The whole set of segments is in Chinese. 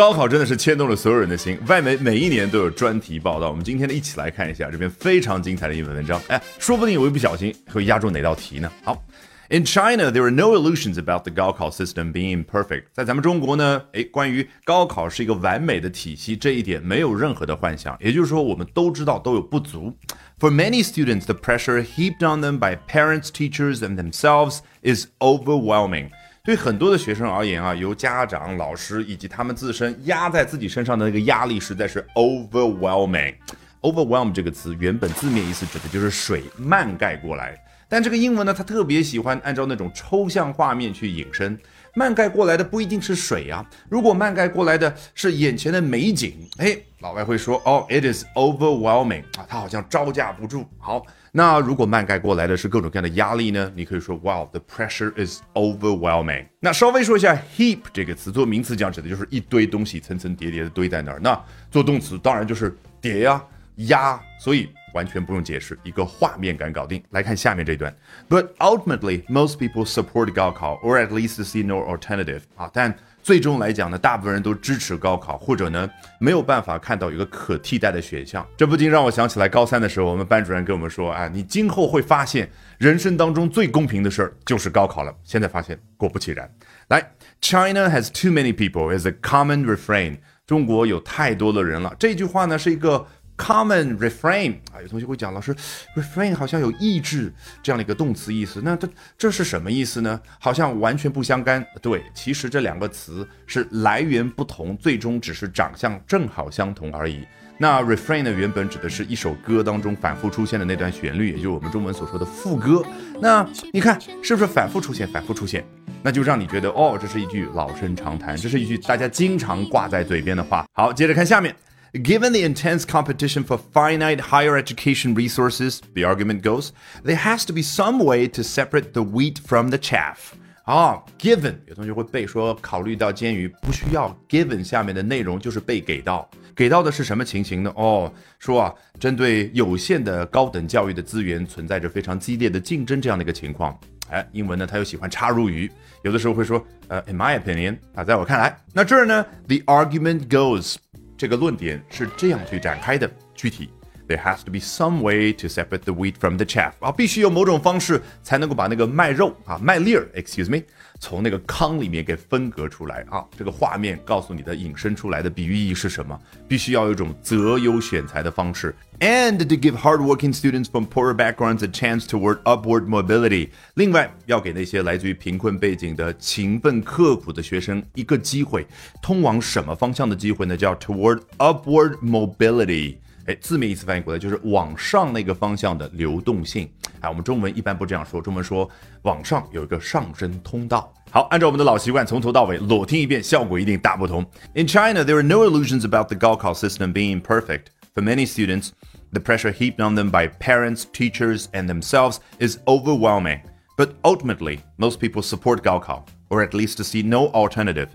高考真的是牵动了所有人的心，外媒每一年都有专题报道。我们今天呢，一起来看一下这篇非常精彩的英文文章。哎，说不定我一不小心会压中哪道题呢？好。In China, there are no illusions about the 高考 system being perfect。在咱们中国呢，诶，关于高考是一个完美的体系这一点没有任何的幻想。也就是说，我们都知道都有不足。For many students, the pressure heaped on them by parents, teachers, and themselves is overwhelming。对很多的学生而言啊，由家长、老师以及他们自身压在自己身上的那个压力实在是 overwhelming。overwhelm 这个词原本字面意思指的就是水漫盖过来。但这个英文呢，它特别喜欢按照那种抽象画面去引申，漫盖过来的不一定是水啊。如果漫盖过来的是眼前的美景，哎，老外会说哦，it is overwhelming 啊，它好像招架不住。好，那如果漫盖过来的是各种各样的压力呢？你可以说，Wow，the pressure is overwhelming。那稍微说一下，heap 这个词做名词讲指的就是一堆东西层层叠叠的堆在那儿。那做动词当然就是叠呀、压，所以。完全不用解释，一个画面感搞定。来看下面这段，But ultimately, most people support 高考，or at least see no alternative。啊，但最终来讲呢，大部分人都支持高考，或者呢没有办法看到一个可替代的选项。这不禁让我想起来高三的时候，我们班主任跟我们说，啊，你今后会发现，人生当中最公平的事儿就是高考了。现在发现，果不其然。来，China has too many people is a common refrain。中国有太多的人了。这句话呢是一个。Common refrain 啊，有同学会讲，老师，refrain 好像有抑制这样的一个动词意思，那这这是什么意思呢？好像完全不相干。对，其实这两个词是来源不同，最终只是长相正好相同而已。那 refrain 呢，原本指的是一首歌当中反复出现的那段旋律，也就是我们中文所说的副歌。那你看是不是反复出现，反复出现，那就让你觉得哦，这是一句老生常谈，这是一句大家经常挂在嘴边的话。好，接着看下面。Given the intense competition for finite higher education resources, the argument goes, there has to be some way to separate the wheat from the chaff. 啊，given 有同学会背说，考虑到监狱不需要 given 下面的内容就是被给到，给到的是什么情形呢？哦，说啊，针对有限的高等教育的资源存在着非常激烈的竞争这样的一个情况。哎，英文呢，它又喜欢插入语，有的时候会说，呃，in my opinion 啊，在我看来，那这儿呢，the argument goes。 这个论点是这样去展开的。具体 ，there has to be some way to separate the wheat from the chaff 啊，必须有某种方式才能够把那个麦肉啊麦粒儿，excuse me，从那个糠里面给分隔出来啊。这个画面告诉你的引申出来的比喻意义是什么？必须要有一种择优选材的方式，and to give hardworking students from poorer backgrounds a chance toward upward mobility。另外，要给那些来自于贫困背景的勤奋刻苦的学生一个机会，通往什么方向的机会呢？叫 toward upward mobility。 哎，字面意思翻译过来就是往上那个方向的流动性。哎，我们中文一般不这样说，中文说往上有一个上升通道。好，按照我们的老习惯，从头到尾裸听一遍，效果一定大不同。In China, there are no illusions about the Gaokao system being perfect. For many students, the pressure heaped on them by parents, teachers, and themselves is overwhelming. But ultimately, most people support Gaokao, or at least to see no alternative.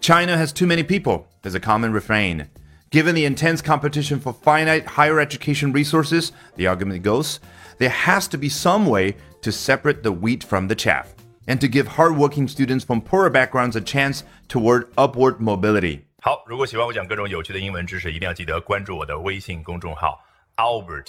China has too many people, is a common refrain. Given the intense competition for finite higher education resources, the argument goes, there has to be some way to separate the wheat from the chaff, and to give hardworking students from poorer backgrounds a chance toward upward mobility. 好，如果喜欢我讲各种有趣的英文知识，一定要记得关注我的微信公众号 Albert